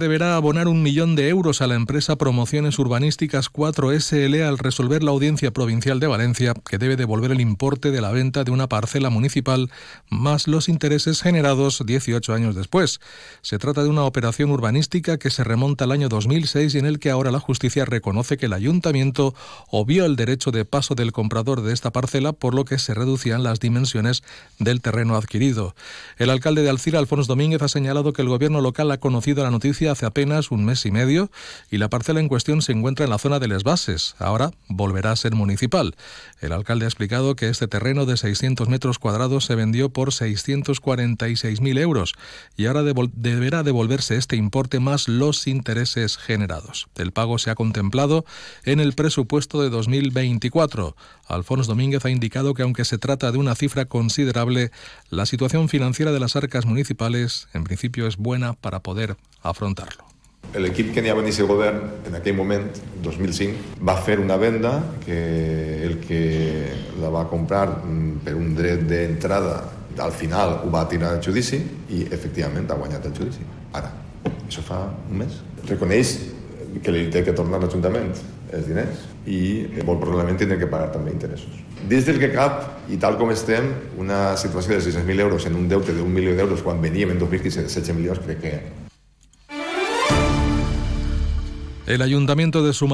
deberá abonar un millón de euros a la empresa Promociones Urbanísticas 4SL al resolver la Audiencia Provincial de Valencia, que debe devolver el importe de la venta de una parcela municipal más los intereses generados 18 años después. Se trata de una operación urbanística que se remonta al año 2006 y en el que ahora la justicia reconoce que el ayuntamiento obvió el derecho de paso del comprador de esta parcela, por lo que se reducían las dimensiones del terreno adquirido. El alcalde de Alcira, Alfonso Domínguez, ha señalado que el gobierno local ha conocido la noticia hace apenas un mes y medio y la parcela en cuestión se encuentra en la zona de Les Bases. Ahora volverá a ser municipal. El alcalde ha explicado que este terreno de 600 metros cuadrados se vendió por 646.000 euros y ahora deberá devolverse este importe más los intereses generados. El pago se ha contemplado en el presupuesto de 2024. Alfonso Domínguez ha indicado que aunque se trata de una cifra considerable, la situación financiera de las arcas municipales en principio es buena para poder afrontar-lo. L'equip que n'hi havia a govern en aquell moment, 2005, va fer una venda que el que la va comprar mm, per un dret d'entrada al final ho va tirar al judici i efectivament ha guanyat el judici. Ara, això fa un mes. Reconeix que li té que tornar l'Ajuntament els diners i molt probablement tindrà que pagar també interessos. Des del que cap, i tal com estem, una situació de 600.000 euros en un deute d'un milió d'euros quan veníem en 2015 de 16 milions, crec que El ayuntamiento de Suma